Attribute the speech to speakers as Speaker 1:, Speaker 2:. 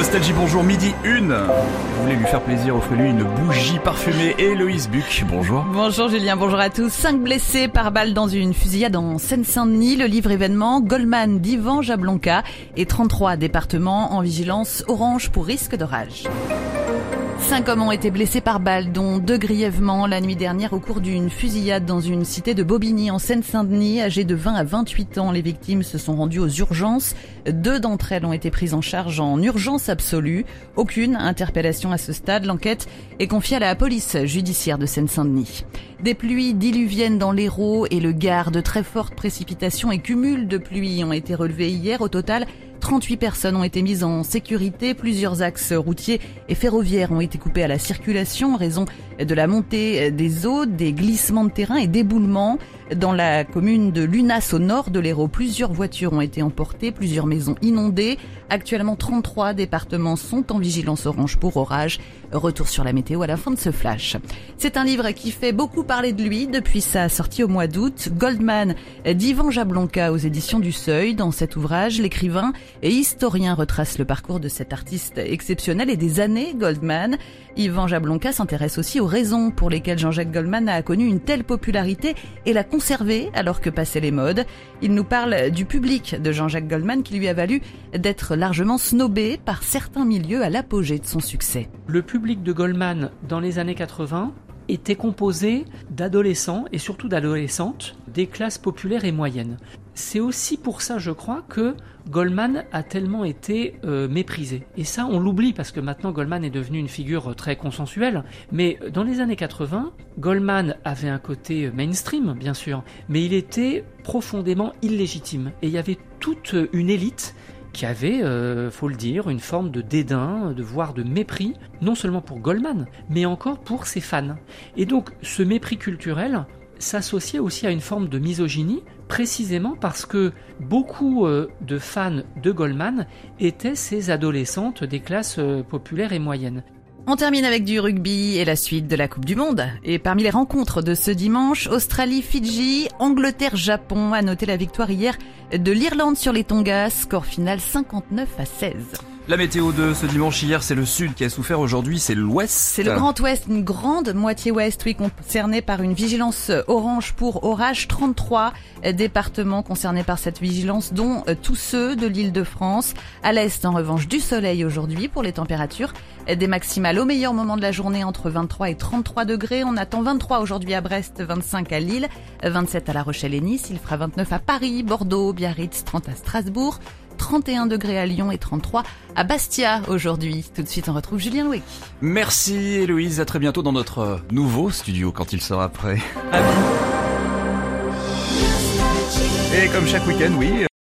Speaker 1: Nostalgie, bonjour, midi une. Vous voulez lui faire plaisir, offrez-lui une bougie parfumée. Héloïse Buc, bonjour.
Speaker 2: Bonjour Julien, bonjour à tous. Cinq blessés par balle dans une fusillade en Seine-Saint-Denis. Le livre événement Goldman d'Ivan Jablonka et 33 départements en vigilance orange pour risque d'orage. Cinq hommes ont été blessés par balle, dont deux grièvement la nuit dernière au cours d'une fusillade dans une cité de Bobigny en Seine-Saint-Denis. Âgées de 20 à 28 ans, les victimes se sont rendues aux urgences. Deux d'entre elles ont été prises en charge en urgence absolue. Aucune interpellation à ce stade. L'enquête est confiée à la police judiciaire de Seine-Saint-Denis. Des pluies diluviennes dans l'Hérault et le Gard. De très fortes précipitations et cumuls de pluie ont été relevés hier. Au total, 38 personnes ont été mises en sécurité. Plusieurs axes routiers et ferroviaires ont été coupés à la circulation en raison de la montée des eaux, des glissements de terrain et d'éboulements. Dans la commune de Lunas au nord de l'Hérault, plusieurs voitures ont été emportées, plusieurs maisons inondées. Actuellement, 33 départements sont en vigilance orange pour orage. Retour sur la météo à la fin de ce flash. C'est un livre qui fait beaucoup parler de lui depuis sa sortie au mois d'août. Goldman d'Ivan Jablonka aux éditions du Seuil. Dans cet ouvrage, l'écrivain et historien retrace le parcours de cet artiste exceptionnel et des années Goldman. Yvan Jablonka s'intéresse aussi aux raisons pour lesquelles Jean-Jacques Goldman a connu une telle popularité et l'a conservé alors que passaient les modes. Il nous parle du public de Jean-Jacques Goldman qui lui a valu d'être largement snobé par certains milieux à l'apogée de son succès.
Speaker 3: Le public de Goldman dans les années 80 était composé d'adolescents et surtout d'adolescentes des classes populaires et moyennes. C'est aussi pour ça, je crois, que Goldman a tellement été euh, méprisé. Et ça, on l'oublie parce que maintenant Goldman est devenu une figure très consensuelle. Mais dans les années 80, Goldman avait un côté mainstream, bien sûr, mais il était profondément illégitime. Et il y avait toute une élite qui avait, euh, faut le dire, une forme de dédain, de voire de mépris, non seulement pour Goldman, mais encore pour ses fans. Et donc ce mépris culturel s'associait aussi à une forme de misogynie, précisément parce que beaucoup euh, de fans de Goldman étaient ces adolescentes des classes euh, populaires et moyennes.
Speaker 2: On termine avec du rugby et la suite de la Coupe du Monde. Et parmi les rencontres de ce dimanche, Australie-Fidji, Angleterre-Japon a noté la victoire hier de l'Irlande sur les Tonga, score final 59 à 16.
Speaker 1: La météo de ce dimanche hier, c'est le sud qui a souffert aujourd'hui, c'est l'ouest.
Speaker 2: C'est le Grand Ouest, une grande moitié ouest, oui, concernée par une vigilance orange pour orage. 33 départements concernés par cette vigilance, dont tous ceux de l'île de France. À l'est, en revanche, du soleil aujourd'hui pour les températures. Des maximales au meilleur moment de la journée entre 23 et 33 degrés. On attend 23 aujourd'hui à Brest, 25 à Lille, 27 à La Rochelle et Nice. Il fera 29 à Paris, Bordeaux, Biarritz, 30 à Strasbourg. 31 degrés à Lyon et 33 à Bastia aujourd'hui. Tout de suite, on retrouve Julien Louek.
Speaker 1: Merci Héloïse, à très bientôt dans notre nouveau studio quand il sera prêt. Et comme chaque week-end, oui.